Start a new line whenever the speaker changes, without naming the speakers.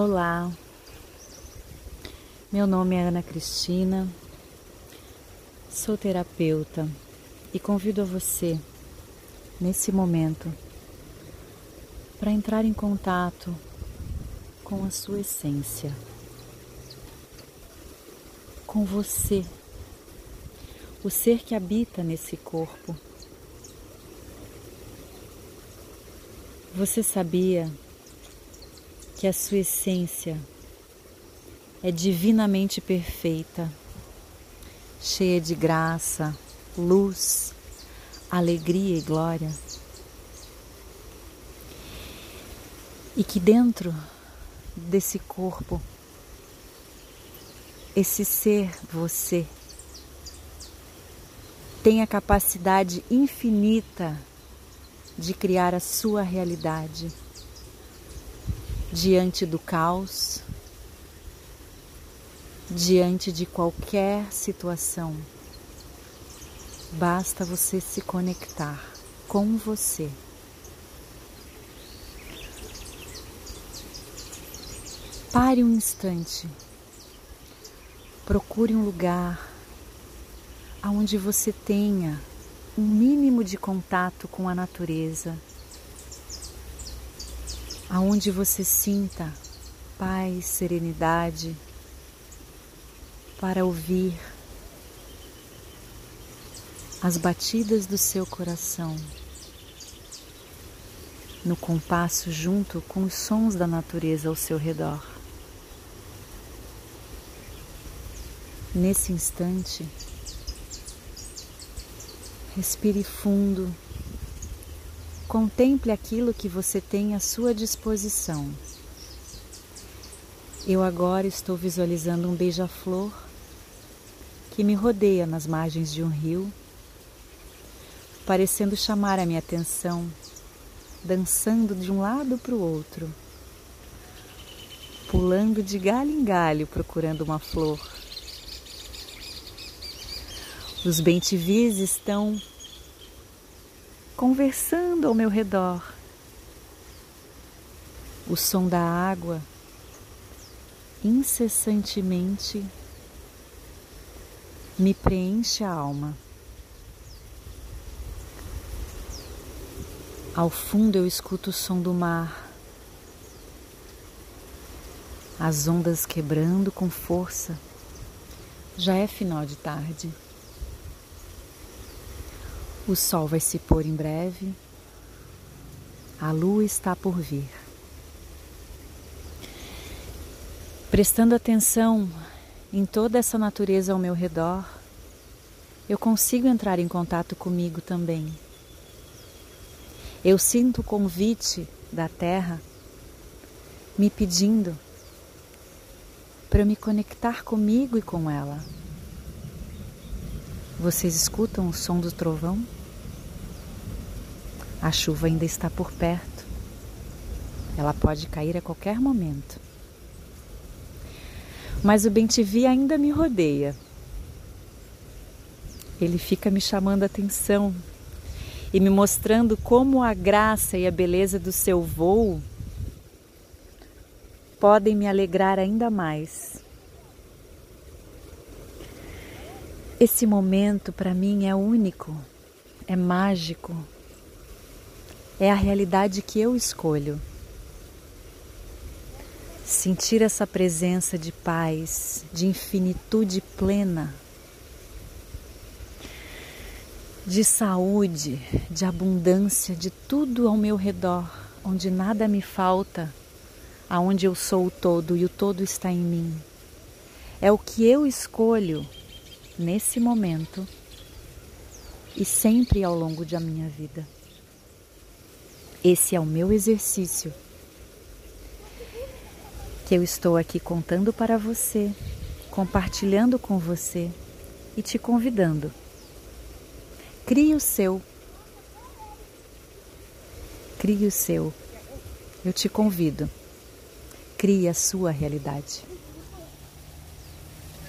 Olá, meu nome é Ana Cristina, sou terapeuta e convido você, nesse momento, para entrar em contato com a sua essência, com você, o ser que habita nesse corpo. Você sabia que a sua essência é divinamente perfeita, cheia de graça, luz, alegria e glória. E que dentro desse corpo, esse ser você tem a capacidade infinita de criar a sua realidade diante do caos, diante de qualquer situação. Basta você se conectar com você. Pare um instante. Procure um lugar onde você tenha um mínimo de contato com a natureza aonde você sinta paz, serenidade, para ouvir as batidas do seu coração no compasso junto com os sons da natureza ao seu redor. Nesse instante, respire fundo Contemple aquilo que você tem à sua disposição. Eu agora estou visualizando um beija-flor que me rodeia nas margens de um rio, parecendo chamar a minha atenção, dançando de um lado para o outro, pulando de galho em galho procurando uma flor. Os bentivis estão conversando ao meu redor. O som da água incessantemente me preenche a alma. Ao fundo eu escuto o som do mar, as ondas quebrando com força. Já é final de tarde. O sol vai se pôr em breve, a lua está por vir. Prestando atenção em toda essa natureza ao meu redor, eu consigo entrar em contato comigo também. Eu sinto o convite da terra me pedindo para me conectar comigo e com ela. Vocês escutam o som do trovão? A chuva ainda está por perto. Ela pode cair a qualquer momento. Mas o bem-te-vi ainda me rodeia. Ele fica me chamando a atenção e me mostrando como a graça e a beleza do seu voo podem me alegrar ainda mais. Esse momento para mim é único, é mágico é a realidade que eu escolho. Sentir essa presença de paz, de infinitude plena, de saúde, de abundância, de tudo ao meu redor, onde nada me falta, aonde eu sou o todo e o todo está em mim. É o que eu escolho nesse momento e sempre ao longo da minha vida. Esse é o meu exercício que eu estou aqui contando para você, compartilhando com você e te convidando. Crie o seu. Crie o seu. Eu te convido. Crie a sua realidade.